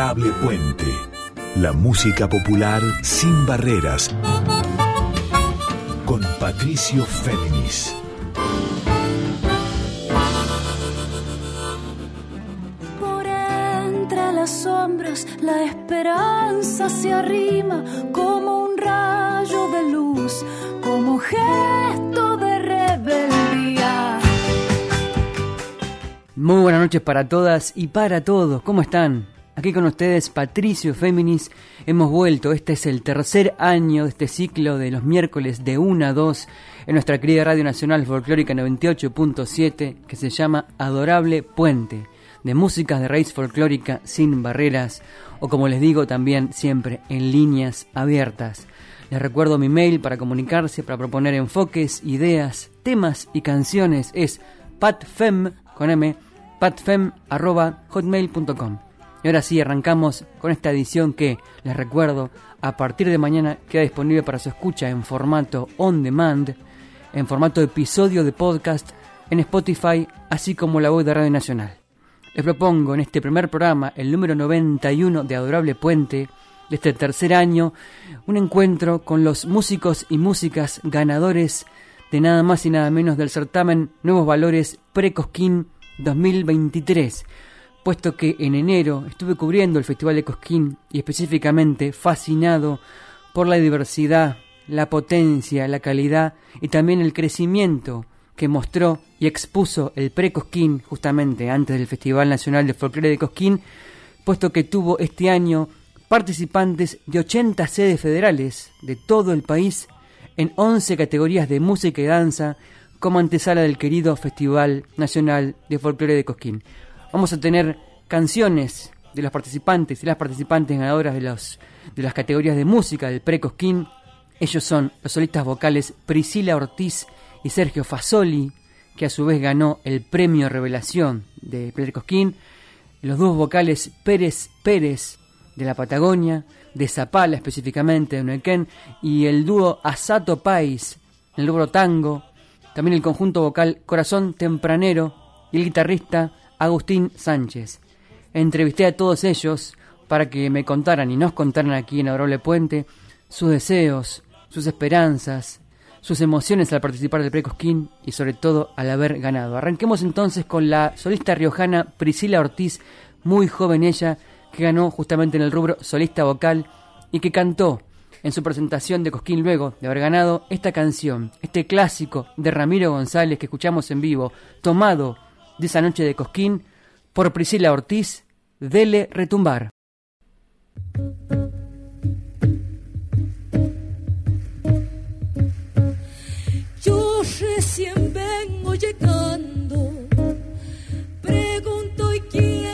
Puente. La música popular sin barreras. Con Patricio Féminis. Por entre las sombras la esperanza se arrima como un rayo de luz, como gesto de rebeldía. Muy buenas noches para todas y para todos. ¿Cómo están? Aquí con ustedes Patricio Féminis. Hemos vuelto. Este es el tercer año de este ciclo de los miércoles de 1 a 2 en nuestra querida Radio Nacional Folclórica 98.7 que se llama Adorable Puente. De músicas de raíz folclórica sin barreras o como les digo también siempre en líneas abiertas. Les recuerdo mi mail para comunicarse, para proponer enfoques, ideas, temas y canciones. Es patfem con m patfem.hotmail.com. Y ahora sí, arrancamos con esta edición que, les recuerdo, a partir de mañana queda disponible para su escucha en formato on demand, en formato episodio de podcast, en Spotify, así como la web de Radio Nacional. Les propongo en este primer programa, el número 91 de Adorable Puente, de este tercer año, un encuentro con los músicos y músicas ganadores de nada más y nada menos del certamen Nuevos Valores Pre-Cosquín 2023, puesto que en enero estuve cubriendo el Festival de Cosquín y específicamente fascinado por la diversidad, la potencia, la calidad y también el crecimiento que mostró y expuso el Pre-Cosquín justamente antes del Festival Nacional de Folclore de Cosquín, puesto que tuvo este año participantes de 80 sedes federales de todo el país en 11 categorías de música y danza como antesala del querido Festival Nacional de Folclore de Cosquín. Vamos a tener canciones de los participantes y las participantes ganadoras de, los, de las categorías de música del pre-Cosquín. Ellos son los solistas vocales Priscila Ortiz y Sergio Fasoli, que a su vez ganó el premio Revelación de pre-Cosquín. Los dos vocales Pérez Pérez de la Patagonia, de Zapala específicamente, de Neuquén, y el dúo Asato Pais, el rubro tango, también el conjunto vocal Corazón Tempranero y el guitarrista Agustín Sánchez. Entrevisté a todos ellos para que me contaran y nos contaran aquí en Adorable Puente sus deseos, sus esperanzas, sus emociones al participar del Precosquín y sobre todo al haber ganado. Arranquemos entonces con la solista riojana Priscila Ortiz, muy joven ella, que ganó justamente en el rubro solista vocal y que cantó en su presentación de Cosquín luego de haber ganado esta canción, este clásico de Ramiro González que escuchamos en vivo, tomado de esa noche de Cosquín por Priscila Ortiz, Dele Retumbar. Yo recién vengo llegando, pregunto y quiero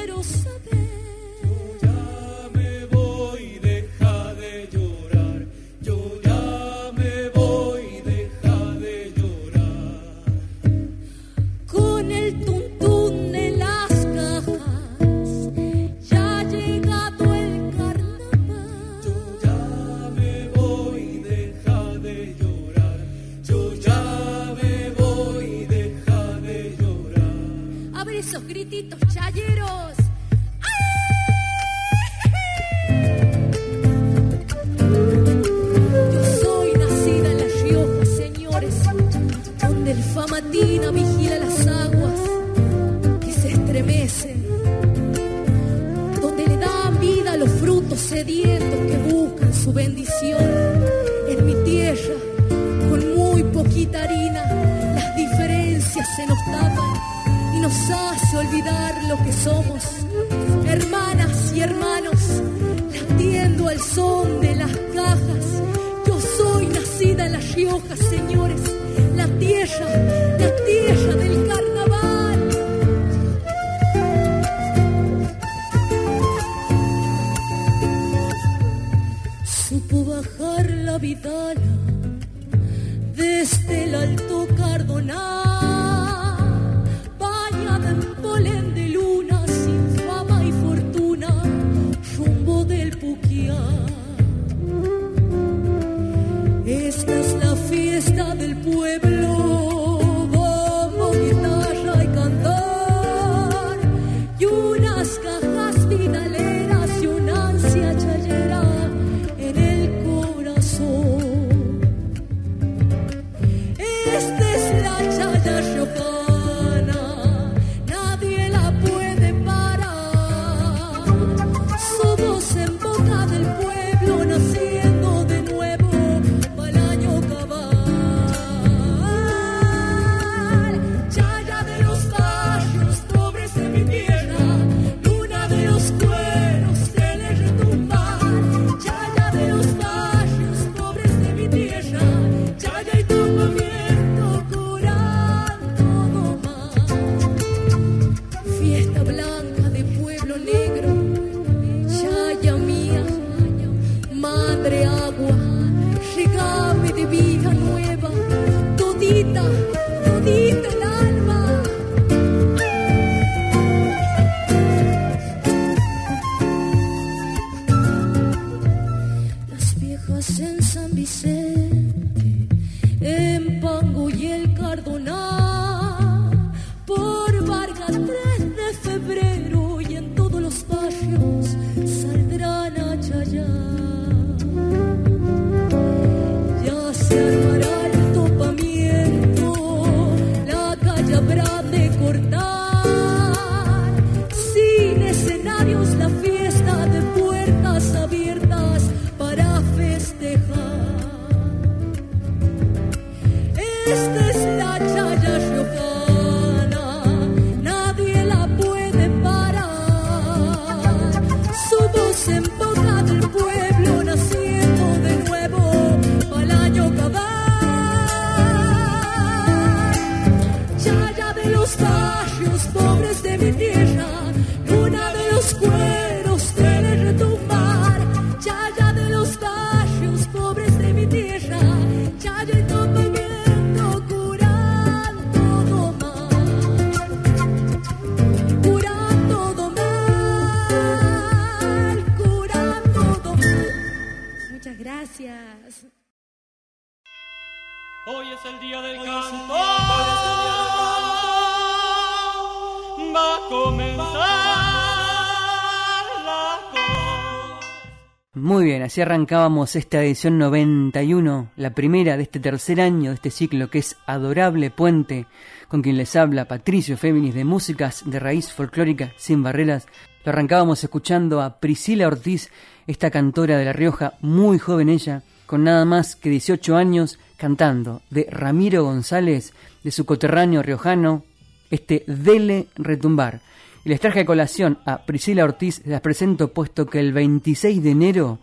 así arrancábamos esta edición 91, la primera de este tercer año de este ciclo que es Adorable Puente, con quien les habla Patricio Féminis de Músicas de Raíz Folclórica Sin Barreras. Lo arrancábamos escuchando a Priscila Ortiz, esta cantora de La Rioja, muy joven ella, con nada más que 18 años, cantando de Ramiro González, de su coterráneo riojano, este Dele Retumbar. Y les traje a colación a Priscila Ortiz, las presento puesto que el 26 de enero,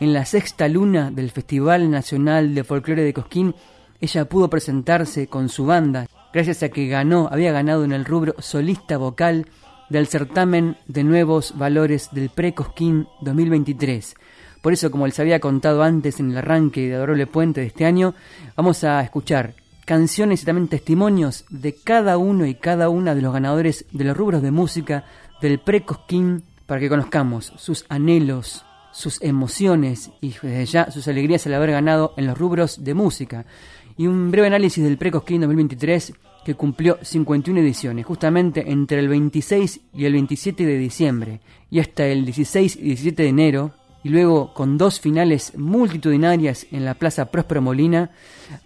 en la sexta luna del Festival Nacional de Folclore de Cosquín, ella pudo presentarse con su banda, gracias a que ganó, había ganado en el rubro solista vocal del certamen de nuevos valores del Pre-Cosquín 2023. Por eso, como les había contado antes en el arranque de Adorable Puente de este año, vamos a escuchar canciones y también testimonios de cada uno y cada una de los ganadores de los rubros de música del Pre-Cosquín para que conozcamos sus anhelos, sus emociones y desde ya sus alegrías al haber ganado en los rubros de música. Y un breve análisis del Pre-Cosquín 2023 que cumplió 51 ediciones, justamente entre el 26 y el 27 de diciembre, y hasta el 16 y 17 de enero, y luego con dos finales multitudinarias en la Plaza Próspero Molina,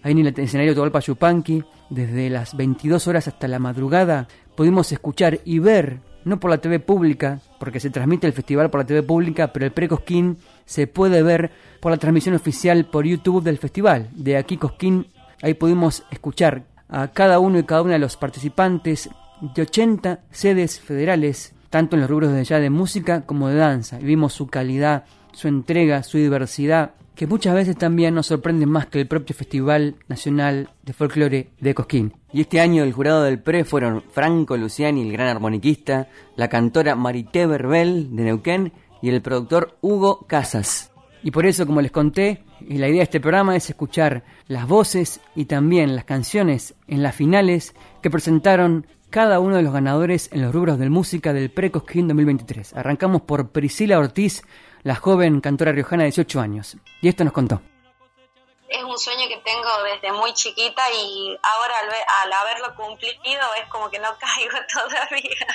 ahí en el escenario Tobalpa Yupanqui, desde las 22 horas hasta la madrugada, pudimos escuchar y ver, no por la TV pública, porque se transmite el festival por la TV pública, pero el pre-Cosquín se puede ver por la transmisión oficial por YouTube del festival. De aquí Cosquín, ahí pudimos escuchar a cada uno y cada una de los participantes de 80 sedes federales, tanto en los rubros de allá de música como de danza. Y vimos su calidad, su entrega, su diversidad, que muchas veces también nos sorprende más que el propio Festival Nacional de Folclore de Cosquín. Y este año el jurado del PRE fueron Franco Luciani, el gran armoniquista, la cantora Marité Berbel de Neuquén y el productor Hugo Casas. Y por eso, como les conté, la idea de este programa es escuchar las voces y también las canciones en las finales que presentaron cada uno de los ganadores en los rubros de música del Pre-Cosquín 2023. Arrancamos por Priscila Ortiz, la joven cantora riojana de 18 años. Y esto nos contó. es un sueño que tengo desde muy chiquita y ahora al, ve- al haberlo cumplido es como que no caigo todavía.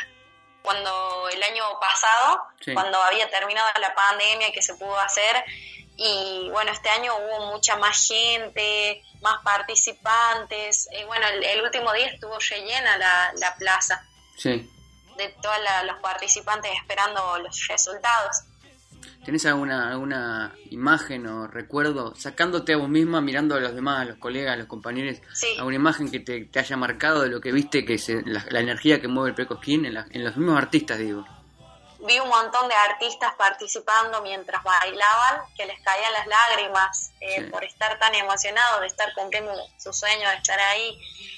Cuando el año pasado, Sí. cuando había terminado la pandemia que se pudo hacer, y bueno, este año hubo mucha más gente, más participantes, y bueno, el, el último día estuvo rellena la, la plaza Sí. de todos los participantes esperando los resultados. ¿Tenés alguna, alguna imagen o recuerdo, sacándote a vos misma, mirando a los demás, a los colegas, a los compañeros, Sí. alguna imagen que te, te haya marcado de lo que viste, que se, la, la energía que mueve el Precosquín en, la- en los mismos artistas, digo? Vi un montón de artistas participando mientras bailaban que les caían las lágrimas eh, Sí. por estar tan emocionados de estar cumpliendo su sueño de estar ahí.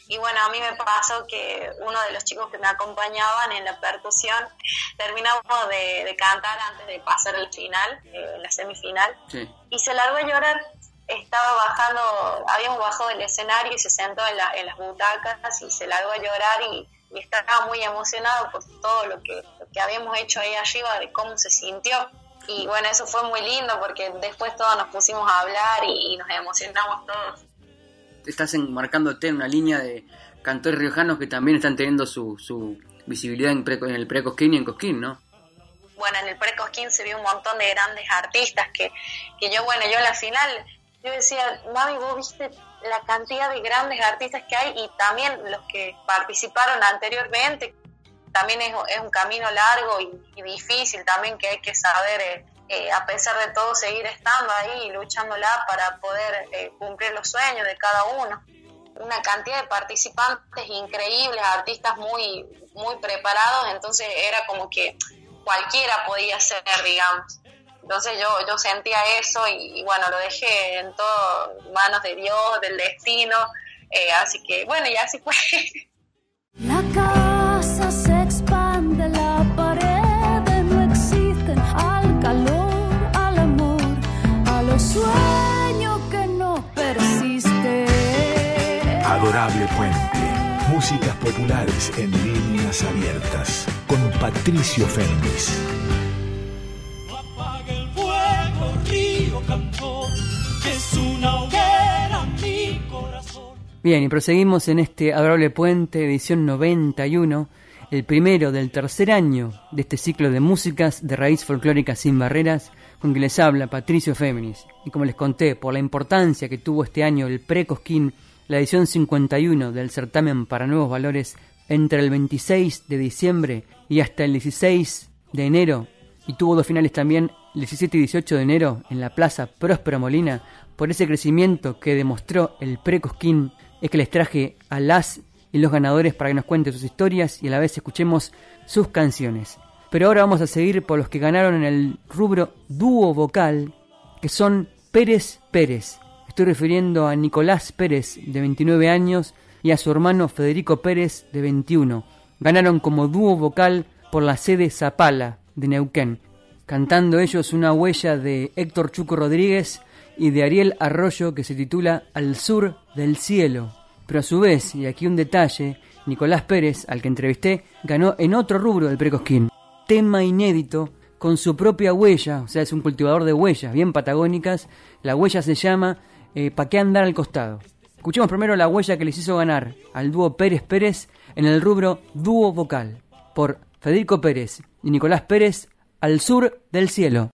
Y bueno, a mí me pasó que uno de los chicos que me acompañaban en la percusión terminamos de, de cantar antes de pasar al final, eh, la semifinal, Sí. y se largó a llorar. Estaba bajando, habíamos bajado del escenario y se sentó en, la- en las butacas y se largó a llorar y, y estaba muy emocionado por todo lo que, lo que habíamos hecho ahí arriba, de cómo se sintió. Y bueno, eso fue muy lindo porque después todos nos pusimos a hablar y, y nos emocionamos todos. Estás enmarcándote en una línea de cantores riojanos que también están teniendo su, su visibilidad en, pre- en el Precosquín y en Cosquín, ¿no? bueno, en el Precosquín se vio un montón de grandes artistas que, que yo, bueno, yo en la final yo decía, mami, vos viste la cantidad de grandes artistas que hay y también los que participaron anteriormente. También es, es un camino largo y, difícil también que hay que saber, eh, eh, a pesar de todo, seguir estando ahí y luchándola para poder eh, cumplir los sueños de cada uno. Una cantidad de participantes increíbles, artistas muy, muy preparados, entonces era como que cualquiera podía ser, digamos. Entonces yo, yo sentía eso y, y bueno, lo dejé en todo manos de Dios, del destino, eh, así que bueno, y así fue. La casa se expande, la pared no existen al calor, al amor, a los sueños que no persisten. Adorable Puente. Músicas populares en líneas abiertas. Con Patricio Fernández. Bien, y proseguimos en este Adorable Puente, edición 91, el primero del tercer año de este ciclo de músicas de raíz folclórica sin barreras, con que les habla Patricio Féminis. Y como les conté, por la importancia que tuvo este año el Pre-Cosquín, la edición 51 del certamen para nuevos valores, entre el 26 de diciembre y hasta el 16 de enero, y tuvo dos finales también, el 17 y 18 de enero, en la Plaza Próspero Molina, por ese crecimiento que demostró el Pre-Cosquín, es que les traje a las y los ganadores para que nos cuenten sus historias y a la vez escuchemos sus canciones. Pero ahora vamos a seguir por los que ganaron en el rubro dúo vocal, que son Pérez Pérez. Estoy refiriendo a Nicolás Pérez, de 29 años, y a su hermano Federico Pérez, de 21. Ganaron como dúo vocal por la sede Zapala, de Neuquén, cantando ellos una huella de Héctor Chuco Rodríguez y de Ariel Arroyo que se titula Al sur del cielo. Pero a su vez, y aquí un detalle, Nicolás Pérez, al que entrevisté, ganó en otro rubro del Precosquín. Tema inédito, con su propia huella, o sea, es un cultivador de huellas bien patagónicas. La huella se llama eh, ¿Pa' qué andar al costado? Escuchemos primero la huella que les hizo ganar al dúo Pérez Pérez en el rubro dúo vocal, por Federico Pérez y Nicolás Pérez, Al sur del cielo.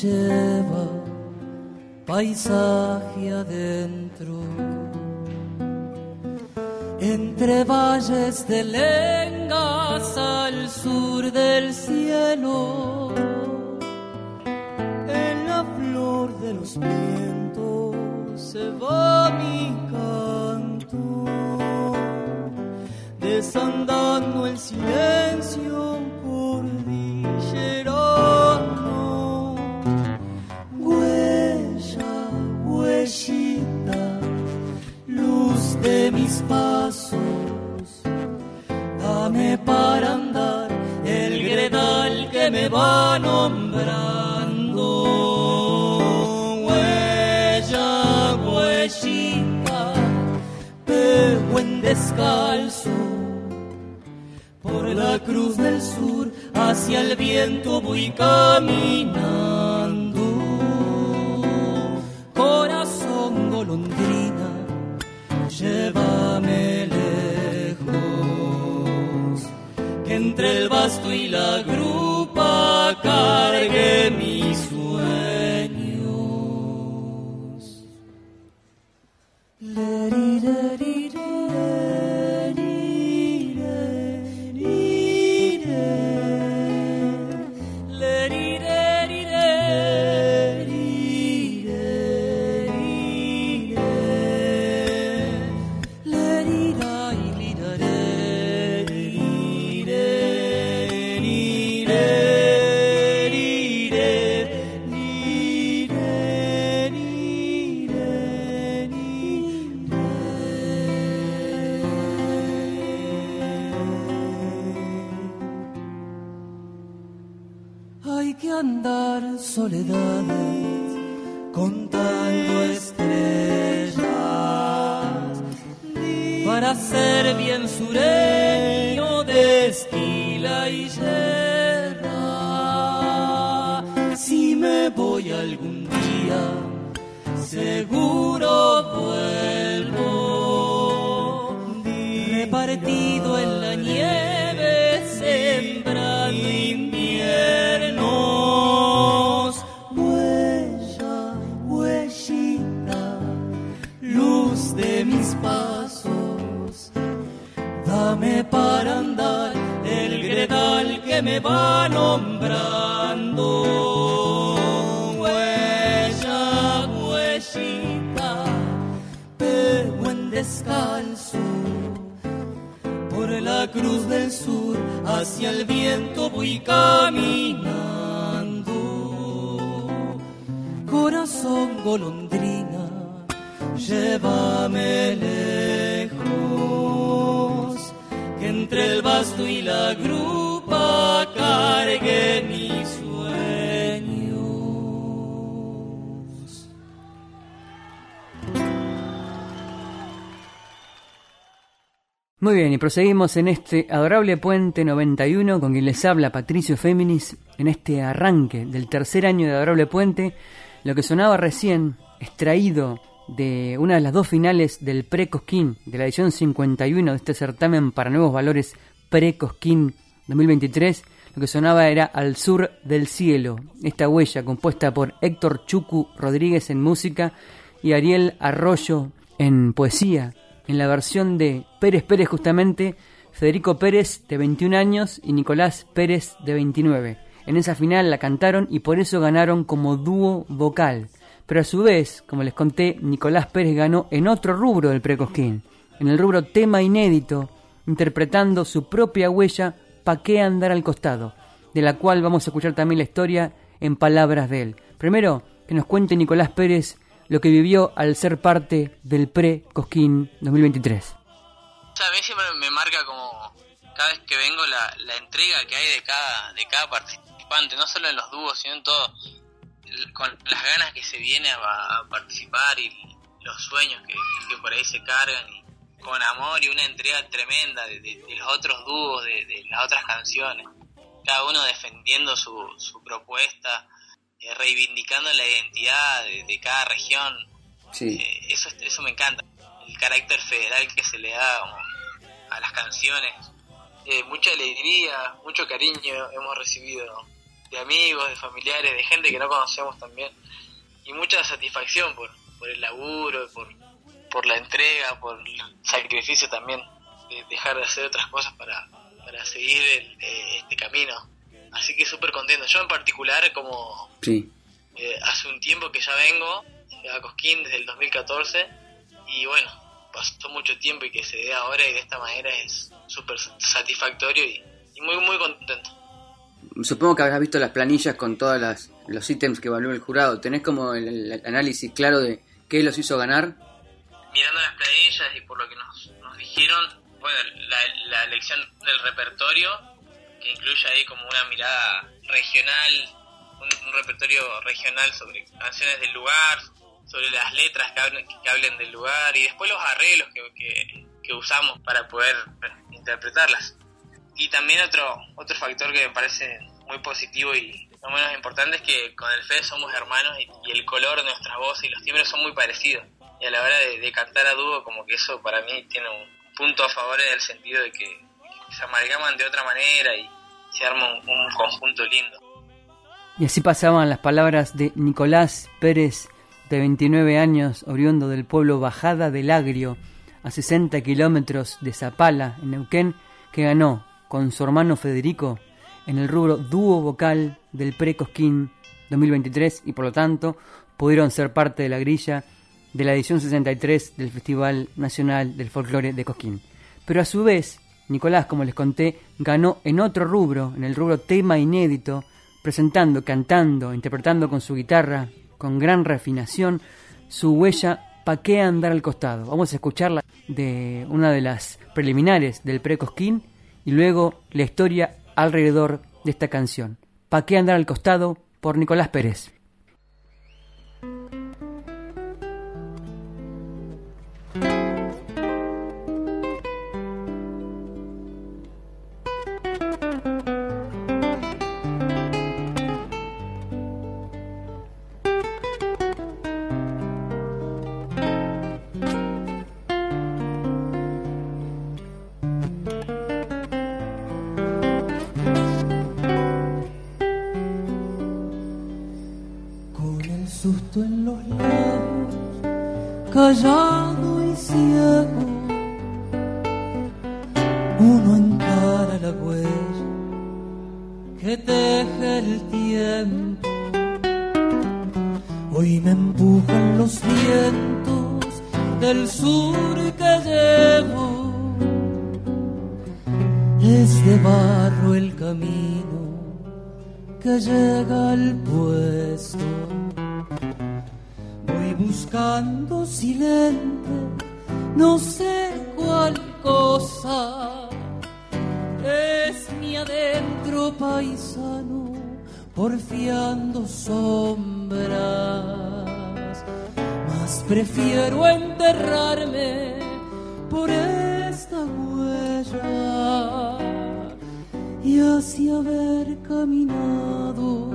Lleva paisaje adentro, entre valles de lengas al sur del cielo, en la flor de los vientos se va mi canto, desandando el silencio nombrando. Huella, huellita, pehuen descalzo por la cruz del sur hacia el viento voy caminando. Corazón golondrina, llévame lejos, que entre el basto y la grupa cargue mis sueños. Va nombrando. Huella, huellita, pero en descalzo. Por la cruz del sur hacia el viento voy caminando. Corazón golondrina, llévame lejos, que entre el basto y la grupa cargue mis. Muy bien, y proseguimos en este adorable puente 91 con quien les habla Patricio Féminis en este arranque del tercer año de Adorable Puente. Lo que sonaba recién, extraído de una de las dos finales del Pre-Cosquín, de la edición 51 de este certamen para nuevos valores Pre-Cosquín 2023, lo que sonaba era Al Sur del Cielo, esta huella compuesta por Héctor Chucu Rodríguez en música y Ariel Arroyo en poesía, en la versión de Pérez Pérez justamente, Federico Pérez de 21 años y Nicolás Pérez de 29. En esa final la cantaron y por eso ganaron como dúo vocal. Pero a su vez, como les conté, Nicolás Pérez ganó en otro rubro del Precosquín, en el rubro tema inédito, interpretando su propia huella Pa' qué andar al costado, de la cual vamos a escuchar también la historia en palabras de él. Primero, que nos cuente Nicolás Pérez lo que vivió al ser parte del Pre-Cosquín 2023. O sea, a mí siempre me marca como cada vez que vengo la, la entrega que hay de cada, de cada participante, no solo en los dúos, sino en todo, con las ganas que se viene a, participar y los sueños que, que por ahí se cargan, con amor y una entrega tremenda de, de- de los otros dúos, de, de las otras canciones, cada uno defendiendo su, su propuesta, eh, reivindicando la identidad de, cada región, Sí. eh, eso, eso me encanta. El carácter federal que se le da como a las canciones. Eh, mucha alegría, mucho cariño hemos recibido de amigos, de familiares, de gente que no conocemos también. Y mucha satisfacción por, por el laburo, por, por la entrega, por el sacrificio también de dejar de hacer otras cosas para, para seguir el- eh, este camino. Así que súper contento. Yo en particular, como Sí. eh, hace un tiempo que ya vengo a Cosquín desde el 2014 y bueno, pasó mucho tiempo y que se dé ahora y de esta manera es súper satisfactorio y, y muy muy contento. Supongo que habrás visto las planillas con todos los ítems que evaluó el jurado. ¿Tenés como el, el análisis claro de qué los hizo ganar? Mirando las planillas y por lo que nos, nos dijeron, bueno, la, la elección del repertorio, que incluye ahí como una mirada regional, un, repertorio regional sobre canciones del lugar, sobre las letras que hablen, que hablen del lugar y después los arreglos que, que, usamos para poder interpretarlas. Y también otro, otro factor que me parece muy positivo y no menos importante es que con el FED somos hermanos y el color de nuestras voces y los timbres son muy parecidos. Y a la hora de, de cantar a dúo, como que eso para mí tiene un punto a favor en el sentido de que, se amalgaman de otra manera y se arma un, un conjunto lindo. Y así pasaban las palabras de Nicolás Pérez, de 29 años, oriundo del pueblo Bajada del Agrio, a 60 kilómetros de Zapala, en Neuquén, que ganó con su hermano Federico en el rubro dúo vocal del Pre-Cosquín 2023 y por lo tanto pudieron ser parte de la grilla de la edición 63 del Festival Nacional del Folclore de Cosquín. Pero a su vez, Nicolás, como les conté, ganó en otro rubro, en el rubro tema inédito, presentando, cantando, interpretando con su guitarra, con gran refinación, su huella ¿Pa qué andar al costado? Vamos a escucharla de una de las preliminares del pre-Cosquín y luego la historia alrededor de esta canción. ¿Pa qué andar al costado? por Nicolás Pérez. No sé cuál cosa. Es mi adentro paisano, porfiando sombras. Mas prefiero enterrarme por esta huella y así haber caminado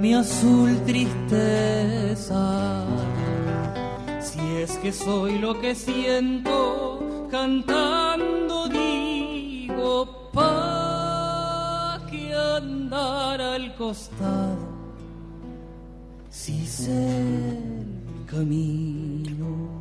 mi azul tristeza. Es que soy lo que siento, cantando digo, pa' que andar al costado, si sé el camino.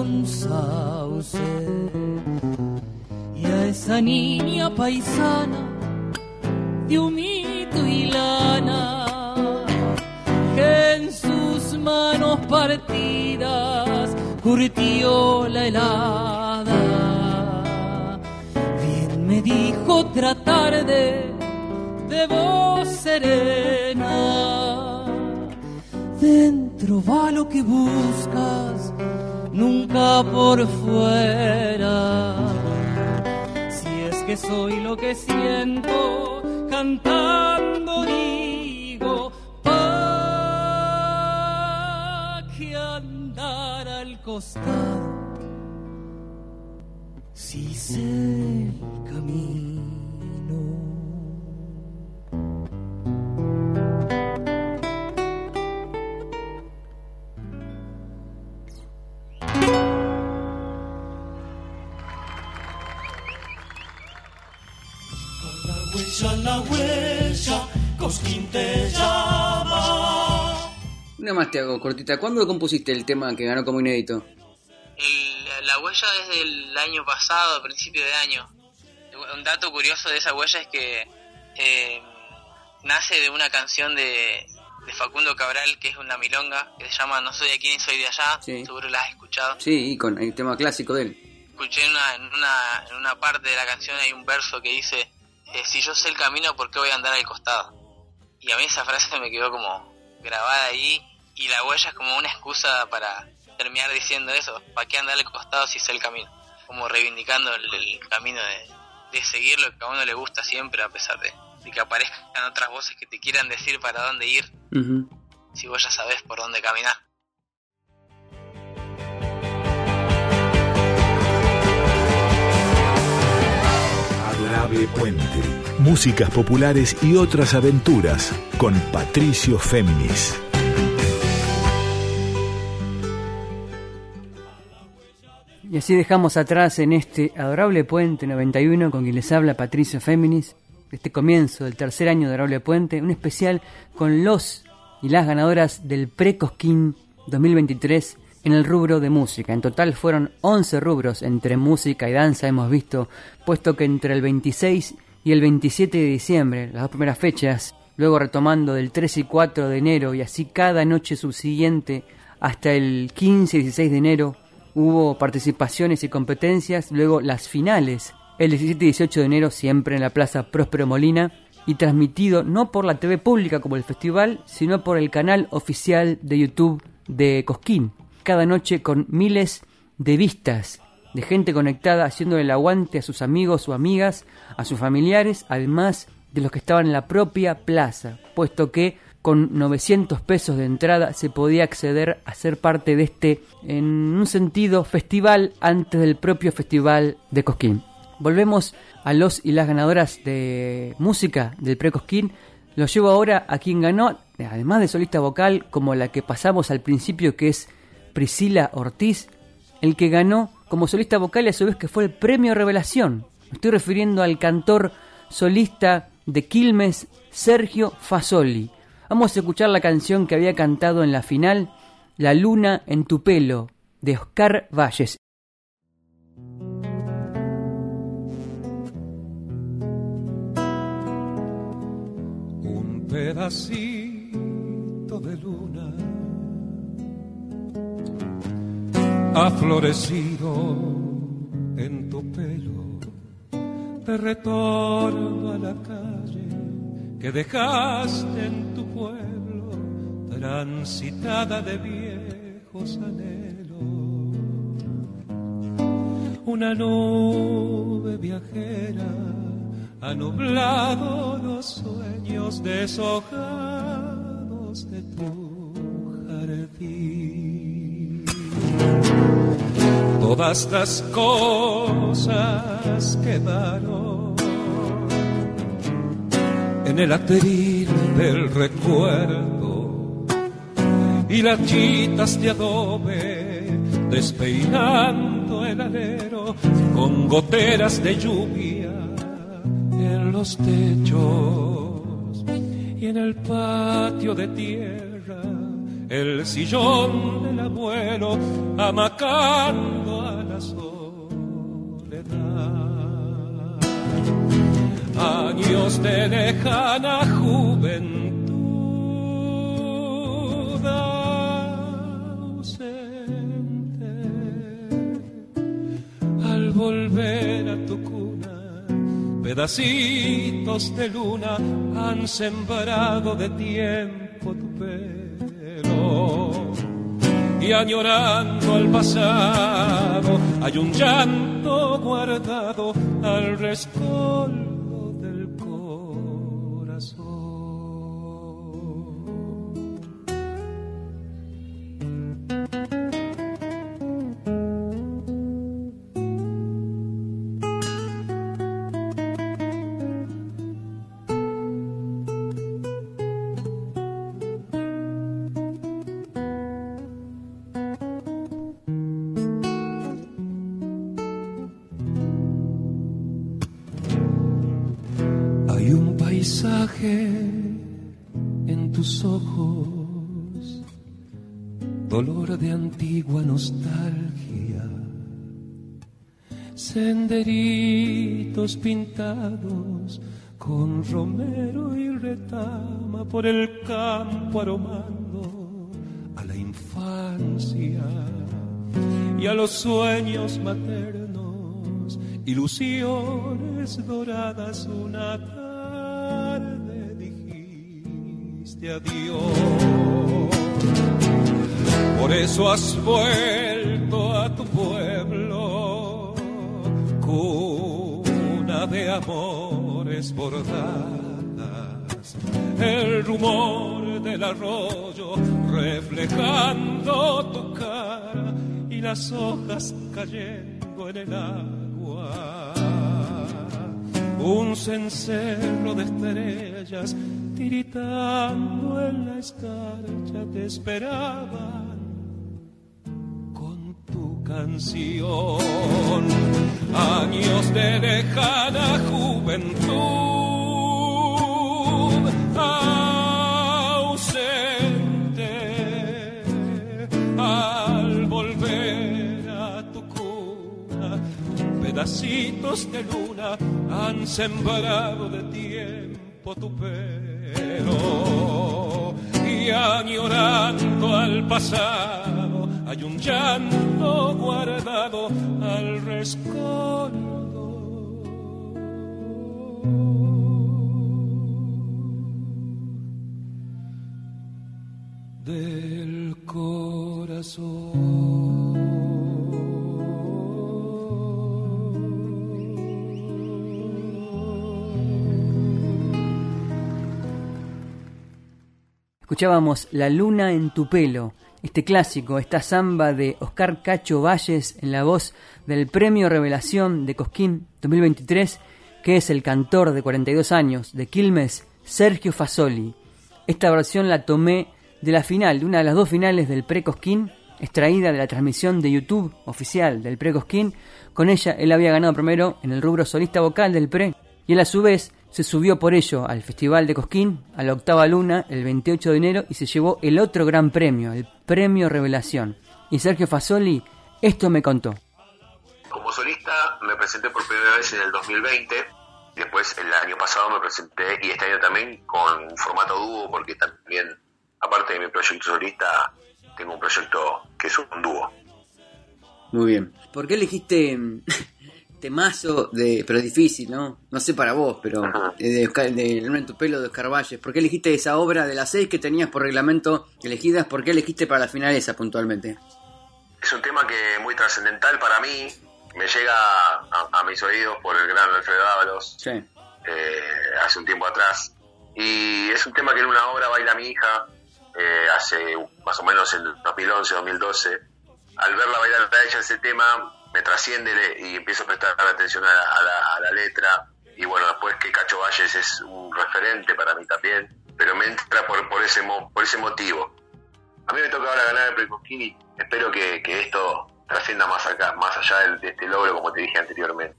Un sauce y a esa niña paisana de humito y lana que en sus manos partidas curtió la helada. Bien me dijo tratar de, de voz serena. Dentro va lo que buscas, nunca por fuera. Si es que soy lo que siento, cantando digo, pa' que andar al costado. Si sé el camino. Cosquín te llama. Una más te hago cortita. ¿Cuándo compusiste el tema que ganó como inédito? El- la huella es del año pasado, a principio de año. Un dato curioso de esa huella es que eh, nace de una canción de, de Facundo Cabral, que es una milonga, que se llama No soy de aquí ni soy de allá. Sí. Seguro la has escuchado. Sí, con el tema clásico de él. Escuché en una, en una, en una parte de la canción hay un verso que dice, eh, si yo sé el camino, ¿por qué voy a andar al costado? Y a mí esa frase me quedó como grabada ahí y la huella es como una excusa para terminar diciendo eso, ¿para qué andar al costado si sé el camino? Como reivindicando el, el camino de, de seguir lo que a uno le gusta siempre a pesar de, de que aparezcan otras voces que te quieran decir para dónde ir, si vos ya sabés por dónde caminar. Adorable Puente. Músicas populares y otras aventuras con Patricio Féminis. Y así dejamos atrás en este adorable Puente 91 con quien les habla Patricio Féminis, este comienzo del tercer año de Adorable Puente, un especial con los y las ganadoras del Precosquín 2023 en el rubro de música. En total fueron 11 rubros entre música y danza, hemos visto, puesto que entre el 26 y el 27 de diciembre, las dos primeras fechas, luego retomando del 3 y 4 de enero y así cada noche subsiguiente hasta el 15 y 16 de enero hubo participaciones y competencias, luego las finales, el 17 y 18 de enero siempre en la Plaza Próspero Molina y transmitido no por la TV pública como el festival, sino por el canal oficial de YouTube de Cosquín, cada noche con miles de vistas de gente conectada haciendo el aguante a sus amigos o amigas, a sus familiares, además de los que estaban en la propia plaza, puesto que con 900 pesos de entrada se podía acceder a ser parte de este, en un sentido, festival antes del propio festival de Cosquín. Volvemos a los y las ganadoras de música del pre-Cosquín. Los llevo ahora a quien ganó, además de solista vocal, como la que pasamos al principio, que es Priscila Ortiz, el que ganó como solista vocal y a vez que fue el premio Revelación. Me estoy refiriendo al cantor solista de Quilmes, Sergio Fasoli. Vamos a escuchar la canción que había cantado en la final, La luna en tu pelo, de Oscar Valles. Un pedacito ha florecido en tu pelo de retorno a la calle que dejaste en tu pueblo, transitada de viejos anhelos. Una nube viajera ha nublado los sueños deshojados de tu jardín. Todas las cosas quedaron en el atril del recuerdo y las chitas de adobe despeinando el alero con goteras de lluvia en los techos y en el patio de tierra el sillón del abuelo amacando a la soledad años de lejana juventud ausente. Al volver a tu cuna, pedacitos de luna han sembrado de tiempo Y añorando al pasado, hay un llanto guardado al rescoldo pintados con romero y retama por el campo aromando a la infancia y a los sueños maternos, ilusiones doradas una tarde dijiste adiós. Por eso has vuelto a tu pueblo, de amores bordadas, el rumor del arroyo reflejando tu cara y las hojas cayendo en el agua. Un cencerro de estrellas tiritando en la escarcha te tu canción. Años de lejana juventud ausente al volver a tu cuna pedacitos de luna han sembrado de tiempo tu pelo y añorando llorando al pasado, hay un llanto guardado al rescoldo. del Escuchábamos La luna en tu pelo, este clásico, esta samba de Oscar Cacho Valles en la voz del Premio Revelación de Cosquín 2023, que es el cantor de 42 años de Quilmes, Sergio Fasoli. Esta versión la tomé de la final, de una de las dos finales del Pre-Cosquín, extraída de la transmisión de YouTube oficial del Pre-Cosquín. Con ella él había ganado primero en el rubro solista vocal del Pre y él a su vez se subió por ello al Festival de Cosquín, a la octava luna, el 28 de enero y se llevó el otro gran premio, el Premio Revelación. Y Sergio Fasoli esto me contó. Como solista me presenté por primera vez en el 2020 Después el año pasado me presenté y este año también con un formato dúo porque también aparte de mi proyecto solista, tengo un proyecto que es un dúo. Muy bien. ¿Por qué elegiste mm, temazo de, pero es difícil, ¿no? No sé para vos, pero de, de, en tu pelo de Oscar ¿Por qué elegiste esa obra de las seis que tenías por reglamento elegidas? ¿Por qué elegiste para la final esa puntualmente? Es un tema que es muy trascendental para mí. Me llega a, mis oídos por el gran Alfredo Ábalos. Sí. Eh, hace un tiempo atrás. Y es un tema que en una obra baila mi hija eh, hace más o menos en 2011, 2012, al verla bailar a ella ese tema, me trasciende y empiezo a prestar atención a la, letra. Y bueno, después que Cacho Valles es un referente para mí también, pero me entra por, por, ese, por ese motivo. A mí me toca ahora ganar el Precosquín y espero que, esto trascienda más acá, más allá de, este logro, como te dije anteriormente.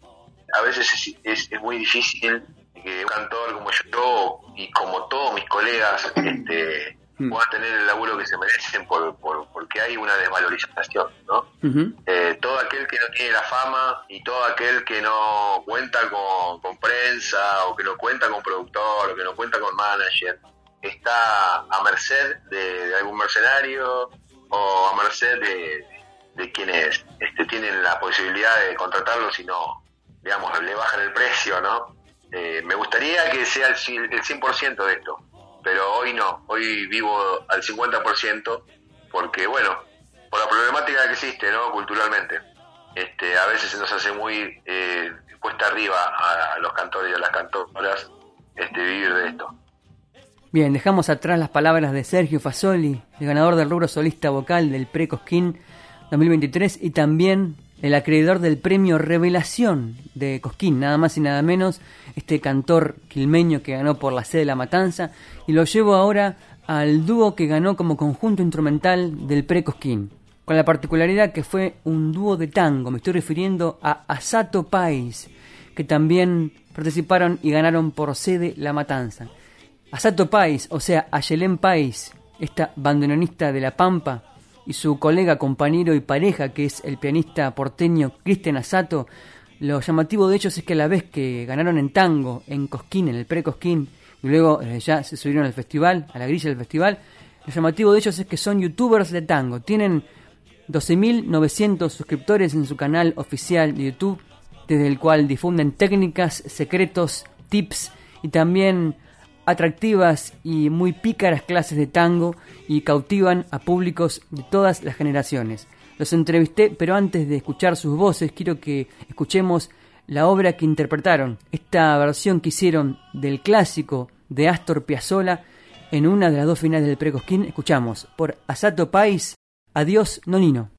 A veces es, es, muy difícil que un cantor como yo y como todos mis colegas este. Puedan tener el laburo que se merecen por, porque hay una desvalorización, ¿no? Eh, todo aquel que no tiene la fama y todo aquel que no cuenta con, prensa o que no cuenta con productor o que no cuenta con manager está a merced de, algún mercenario o a merced de, quienes este, tienen la posibilidad de contratarlo si no, digamos, le bajan el precio, ¿no? Eh, me gustaría que sea el, el 100% de esto pero hoy no, hoy vivo al 50% porque, bueno, por la problemática que existe, ¿no? Culturalmente. Este, a veces se nos hace muy eh, cuesta arriba a, los cantores y a las cantoras este, vivir de esto. Bien, dejamos atrás las palabras de Sergio Fasoli, el ganador del rubro solista vocal del Pre-Cosquín 2023 y también el acreedor del premio Revelación de Cosquín, nada más y nada menos, este cantor quilmeño que ganó por la sede de La Matanza, y lo llevo ahora al dúo que ganó como conjunto instrumental del pre-Cosquín, con la particularidad que fue un dúo de tango, me estoy refiriendo a Asato Pais, que también participaron y ganaron por sede La Matanza. Asato Pais, o sea, Ayelén Pais, esta bandoneonista de La Pampa, y su colega, compañero y pareja, que es el pianista porteño Cristian Asato, lo llamativo de ellos es que a la vez que ganaron en tango, en Cosquín, en el pre-Cosquín, y luego eh, ya se subieron al festival, a la grilla del festival, lo llamativo de ellos es que son youtubers de tango. Tienen 12.900 suscriptores en su canal oficial de YouTube, desde el cual difunden técnicas, secretos, tips y también atractivas y muy pícaras clases de tango y cautivan a públicos de todas las generaciones. Los entrevisté, pero antes de escuchar sus voces, quiero que escuchemos la obra que interpretaron, esta versión que hicieron del clásico de Astor Piazzolla en una de las dos finales del Precosquín. Escuchamos por Asato Pais, Adiós Nonino.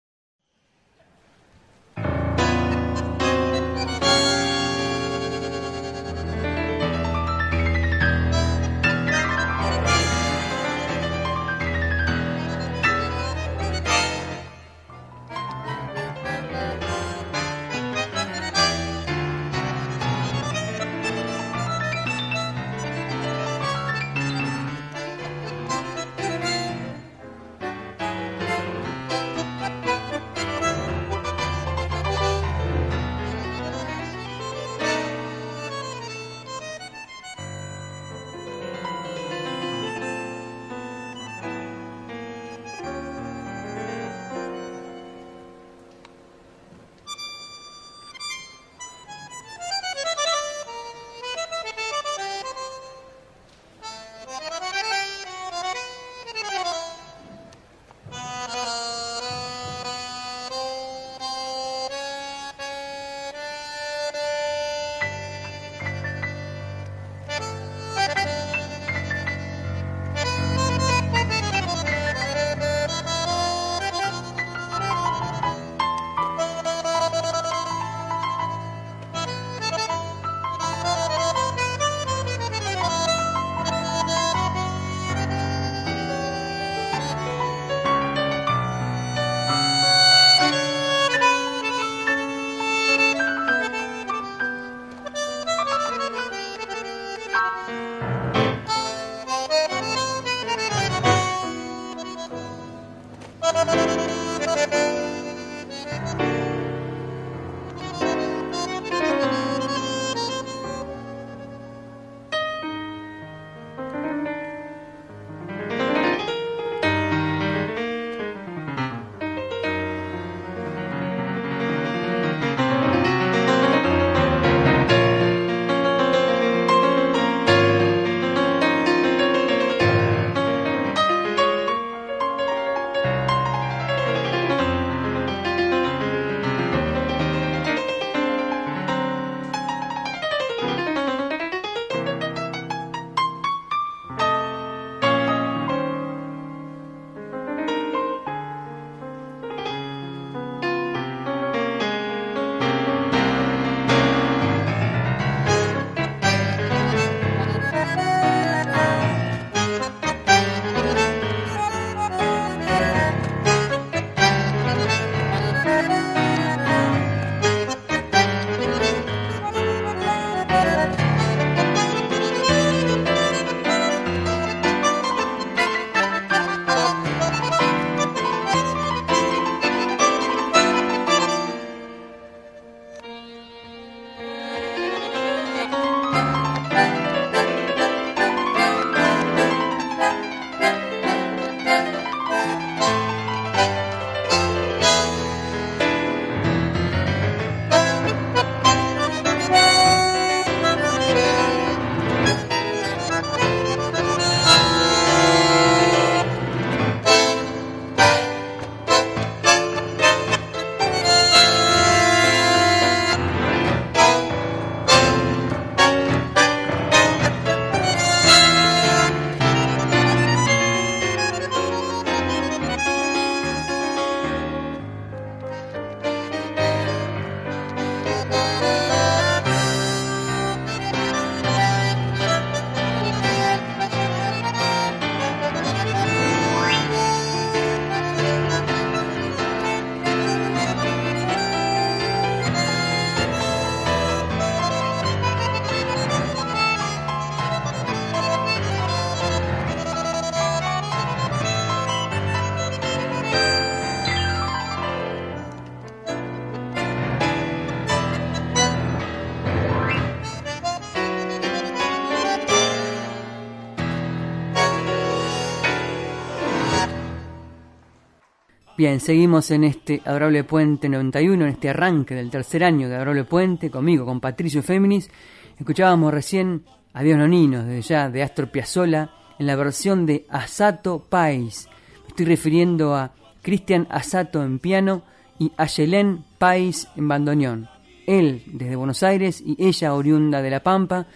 Bien, seguimos en este Adorable Puente 91, en este arranque del tercer año de Adorable Puente, conmigo, con Patricio Féminis. Escuchábamos recién Adiós Noninos, desde ya, de Astor Piazzolla, en la versión de Asato Pais. Me estoy refiriendo a Cristian Asato en piano y a Yelén Pais en bandoneón. Él desde Buenos Aires y ella oriunda de La Pampa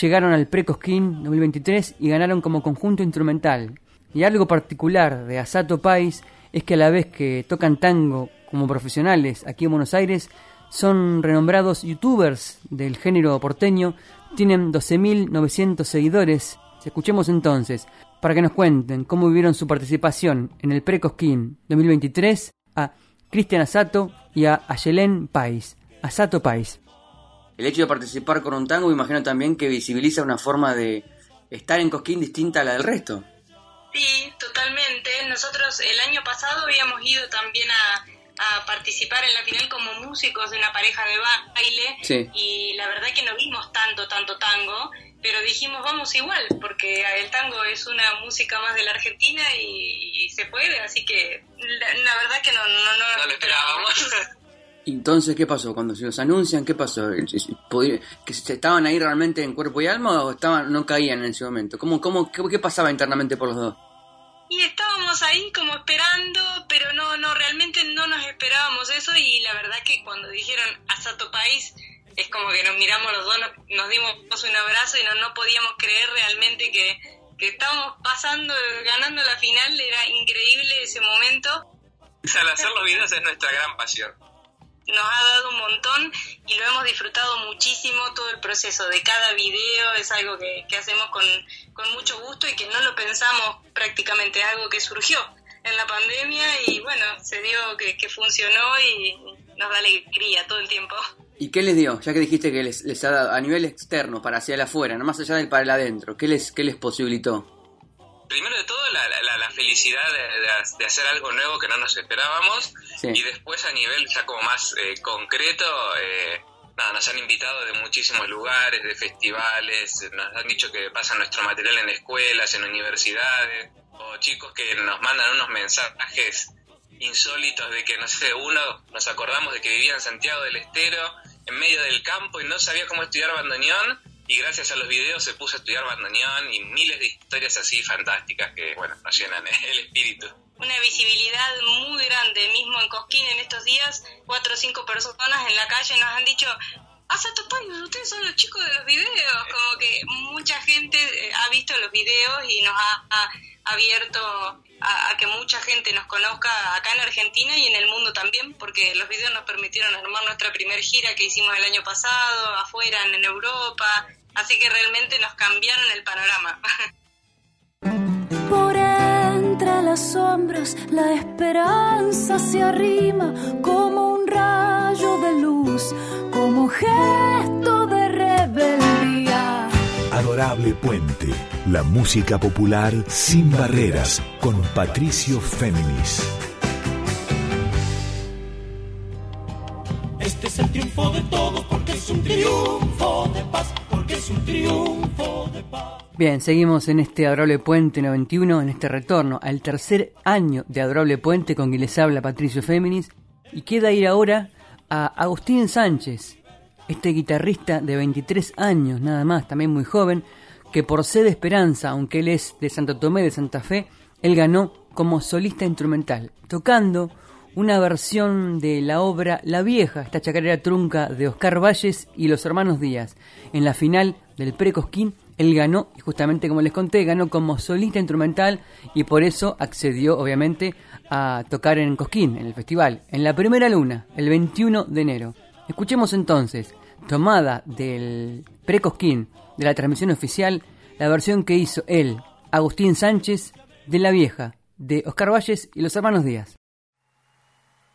llegaron al Precosquín 2023 y ganaron como conjunto instrumental. Y algo particular de Asato Pais es que a la vez que tocan tango como profesionales aquí en Buenos Aires, son renombrados youtubers del género porteño, tienen 12.900 seguidores. Escuchemos entonces, para que nos cuenten cómo vivieron su participación en el Precosquín 2023, a Cristian Asato y a Ayelén Pais. Asato Pais. El hecho de participar con un tango, me imagino también que visibiliza una forma de estar en Cosquín distinta a la del resto. Sí, totalmente. Nosotros el año pasado habíamos ido también a, participar en la final como músicos de una pareja de baile y la verdad que no vimos tanto, tanto tango, pero dijimos vamos igual, porque el tango es una música más de la Argentina y, se puede, así que la, verdad que no, no, no, lo esperábamos. Entonces, ¿qué pasó? Cuando se los anuncian, ¿qué pasó? ¿Que estaban ahí realmente en cuerpo y alma o estaban no caían en ese momento? ¿Cómo, cómo, qué, pasaba internamente por los dos? Y estábamos ahí como esperando, pero no, no, realmente no nos esperábamos eso y la verdad que cuando dijeron Asato País, es como que nos miramos los dos, nos, dimos un abrazo y no, no podíamos creer realmente que, que estábamos pasando, ganando la final, era increíble ese momento. Al hacer los videos es nuestra gran pasión nos ha dado un montón y lo hemos disfrutado muchísimo todo el proceso de cada video, es algo que, hacemos con, mucho gusto y que no lo pensamos prácticamente, es algo que surgió en la pandemia y bueno, se dio que, funcionó y nos da alegría todo el tiempo. ¿Y qué les dio? Ya que dijiste que les, les ha dado a nivel externo, para hacia el afuera, no más allá del para el adentro, ¿qué les, qué les posibilitó? Primero de todo la, la, felicidad de, hacer algo nuevo que no nos esperábamos y después a nivel ya como más eh, concreto, eh, nada, nos han invitado de muchísimos lugares, de festivales, nos han dicho que pasan nuestro material en escuelas, en universidades, o chicos que nos mandan unos mensajes insólitos de que, no sé, uno nos acordamos de que vivía en Santiago del Estero, en medio del campo y no sabía cómo estudiar bandoneón y gracias a los videos se puso a estudiar bandoneón y miles de historias así fantásticas que, bueno, nos llenan el espíritu. Una visibilidad muy grande, mismo en Cosquín en estos días, cuatro o cinco personas en la calle nos han dicho, Hasta ustedes son los chicos de los videos, como que mucha gente eh, ha visto los videos y nos ha abierto a, que mucha gente nos conozca acá en Argentina y en el mundo también, porque los videos nos permitieron armar nuestra primera gira que hicimos el año pasado, afuera, en Europa, así que realmente nos cambiaron el panorama. Por entre las sombras la esperanza se arrima como un rayo de luz, como gesto de rebeldía. Adorable Puente, la música popular sin barreras, con Patricio Féminis. Este es el triunfo de todos, porque es un triunfo de paz, es un triunfo de paz. Bien, seguimos en este Adorable Puente 91, en este retorno al tercer año de Adorable Puente con quien les habla Patricio Féminis. Y queda ir ahora a Agustín Sánchez, este guitarrista de 23 años nada más, también muy joven, que por sed de esperanza, aunque él es de Santo Tomé de Santa Fe, él ganó como solista instrumental, tocando una versión de la obra La Vieja, esta chacarera trunca de Oscar Valles y los hermanos Díaz. En la final del Precosquín, él ganó, y justamente como les conté, ganó como solista instrumental y por eso accedió, obviamente, a tocar en Cosquín, en el festival, en la primera luna, el 21 de enero. Escuchemos entonces tomada del Precosquín, de la transmisión oficial, la versión que hizo él, Agustín Sánchez, de La Vieja, de Oscar Valles y los hermanos Díaz.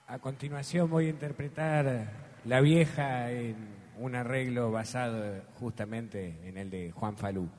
A continuación voy a interpretar La Vieja en un arreglo basado justamente en el de Juan Falú.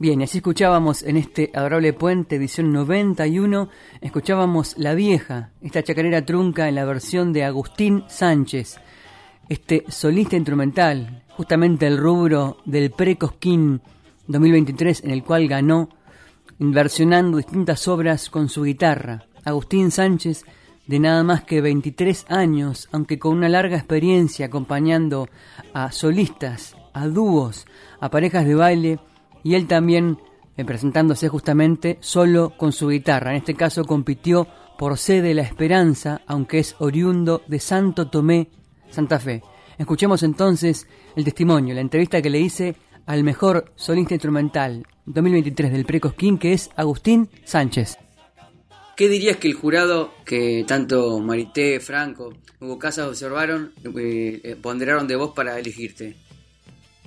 Bien, así escuchábamos en este adorable puente, edición 91, escuchábamos La Vieja, esta chacarera trunca en la versión de Agustín Sánchez, este solista instrumental, justamente el rubro del precosquín 2023 en el cual ganó inversionando distintas obras con su guitarra. Agustín Sánchez, de nada más que 23 años, aunque con una larga experiencia acompañando a solistas, a dúos, a parejas de baile, y él también eh, presentándose justamente solo con su guitarra. En este caso compitió por C de la Esperanza, aunque es oriundo de Santo Tomé, Santa Fe. Escuchemos entonces el testimonio, la entrevista que le hice al mejor solista instrumental 2023 del Precosquín, que es Agustín Sánchez. ¿Qué dirías que el jurado, que tanto Marité, Franco, Hugo Casas observaron, eh, eh, ponderaron de vos para elegirte?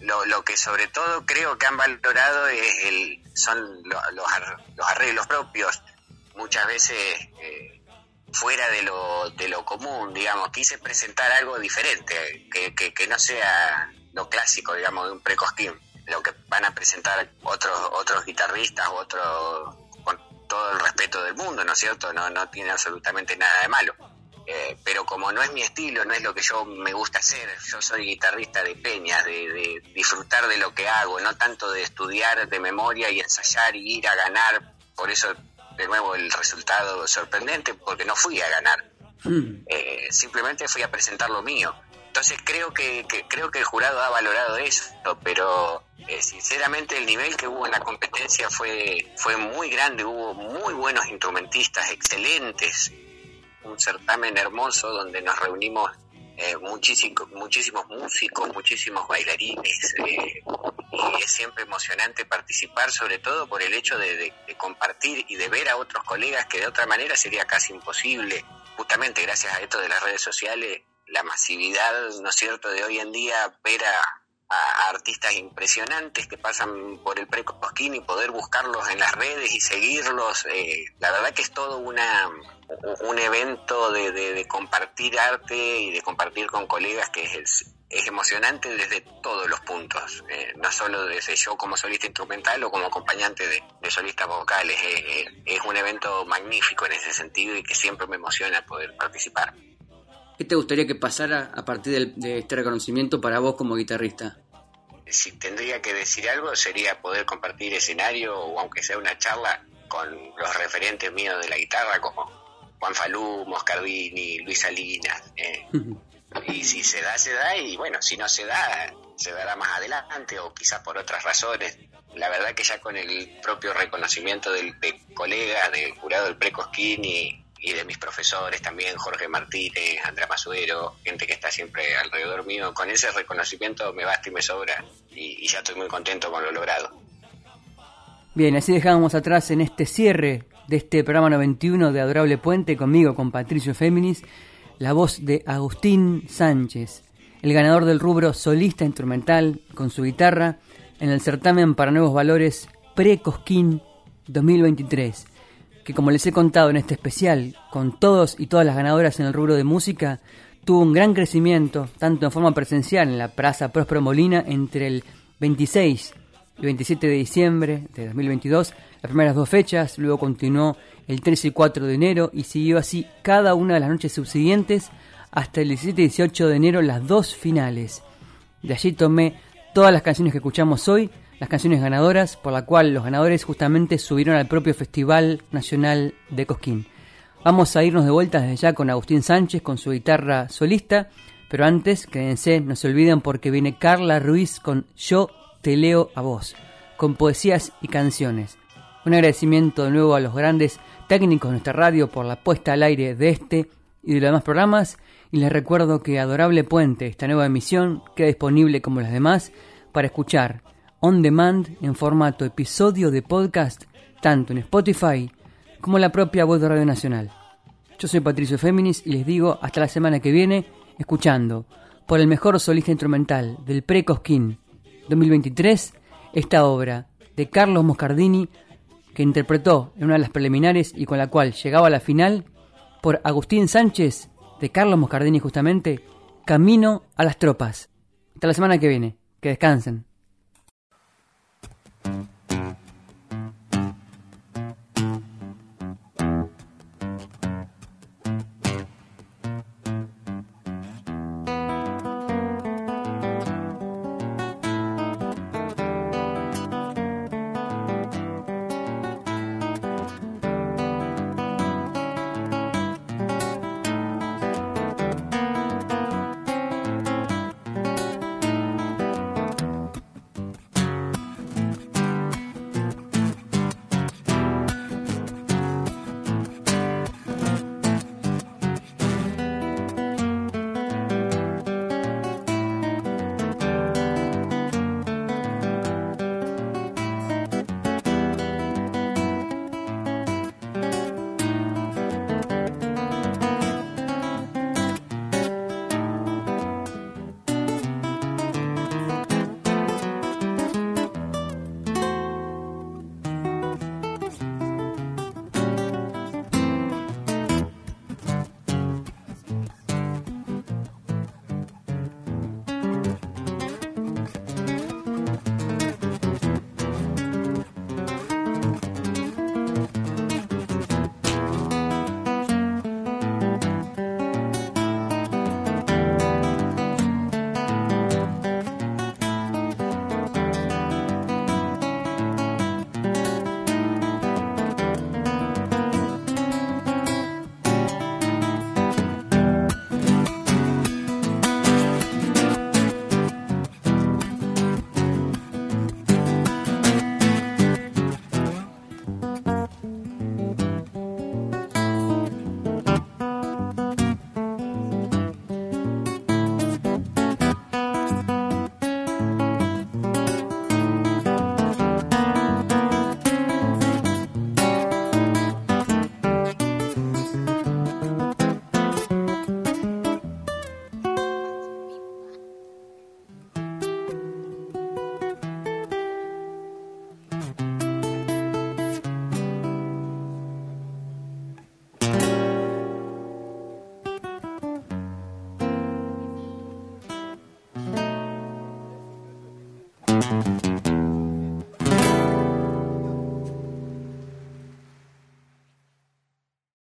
Lo, que sobre todo creo que han valorado es el, son los, arreglos propios, muchas veces eh, fuera de lo, de lo común, digamos. Quise presentar algo diferente, que, que, no sea lo clásico, digamos, de un precosquín, lo que van a presentar otros otros guitarristas, otros con todo el respeto del mundo, ¿no es cierto? No, no tiene absolutamente nada de malo. Eh, pero como no es mi estilo, no es lo que yo me gusta hacer, yo soy guitarrista de peñas, de, disfrutar de lo que hago, no tanto de estudiar de memoria y ensayar y ir a ganar, por eso de nuevo el resultado sorprendente, porque no fui a ganar, hmm. eh, simplemente fui a presentar lo mío. Entonces creo que, creo que el jurado ha valorado eso, pero eh, sinceramente el nivel que hubo en la competencia fue, fue muy grande, hubo muy buenos instrumentistas, excelentes, un certamen hermoso donde nos reunimos eh, muchísimos, muchísimos músicos, muchísimos bailarines, eh, y es siempre emocionante participar, sobre todo por el hecho de, compartir y de ver a otros colegas que de otra manera sería casi imposible, justamente gracias a esto de las redes sociales, la masividad, ¿no es cierto?, de hoy en día, ver a, artistas impresionantes que pasan por el Precosquín y poder buscarlos en las redes y seguirlos, eh, la verdad que es todo una un evento de, compartir arte y de compartir con colegas que es, es emocionante desde todos los puntos, eh, no solo desde yo como solista instrumental o como acompañante de, solistas vocales, es un evento magnífico en ese sentido y que siempre me emociona poder participar. ¿Qué te gustaría que pasara a partir de este reconocimiento para vos como guitarrista? Si tendría que decir algo sería poder compartir escenario o aunque sea una charla con los referentes míos de la guitarra como Juan Falú, Moscardini, Luis Salinas. Eh. y si se da, se da, y bueno, si no se da, se dará más adelante o quizás por otras razones. La verdad que ya con el propio reconocimiento del, de colegas, del jurado del Precosquín y, y de mis profesores también, Jorge Martínez, Andrea Masuero, gente que está siempre alrededor mío, con ese reconocimiento me basta y me sobra y, y ya estoy muy contento con lo logrado. Bien, así dejamos atrás en este cierre de este programa 91 de Adorable Puente, conmigo, con Patricio Féminis, la voz de Agustín Sánchez, el ganador del rubro solista instrumental con su guitarra en el certamen para nuevos valores Pre-Cosquín 2023, que como les he contado en este especial, con todos y todas las ganadoras en el rubro de música, tuvo un gran crecimiento, tanto en forma presencial en la Plaza Próspero Molina entre el 26 y 27 de diciembre de 2022, las primeras dos fechas, luego continuó el 13 y 4 de enero y siguió así cada una de las noches subsiguientes hasta el 17 y 18 de enero las dos finales. De allí tomé todas las canciones que escuchamos hoy, las canciones ganadoras, por la cual los ganadores justamente subieron al propio Festival Nacional de Cosquín. Vamos a irnos de vuelta desde ya con Agustín Sánchez con su guitarra solista, pero antes, quédense, no se olviden porque viene Carla Ruiz con Yo te leo a vos, con poesías y canciones. Un agradecimiento de nuevo a los grandes técnicos de nuestra radio por la puesta al aire de este y de los demás programas y les recuerdo que Adorable Puente, esta nueva emisión, queda disponible como las demás para escuchar on demand en formato episodio de podcast tanto en Spotify como en la propia voz de Radio Nacional. Yo soy Patricio Féminis y les digo hasta la semana que viene escuchando por el mejor solista instrumental del Pre-Cosquín 2023 esta obra de Carlos Moscardini que interpretó en una de las preliminares y con la cual llegaba a la final por Agustín Sánchez, de Carlos Moscardini justamente, Camino a las Tropas. Hasta la semana que viene. Que descansen. Mm-hmm.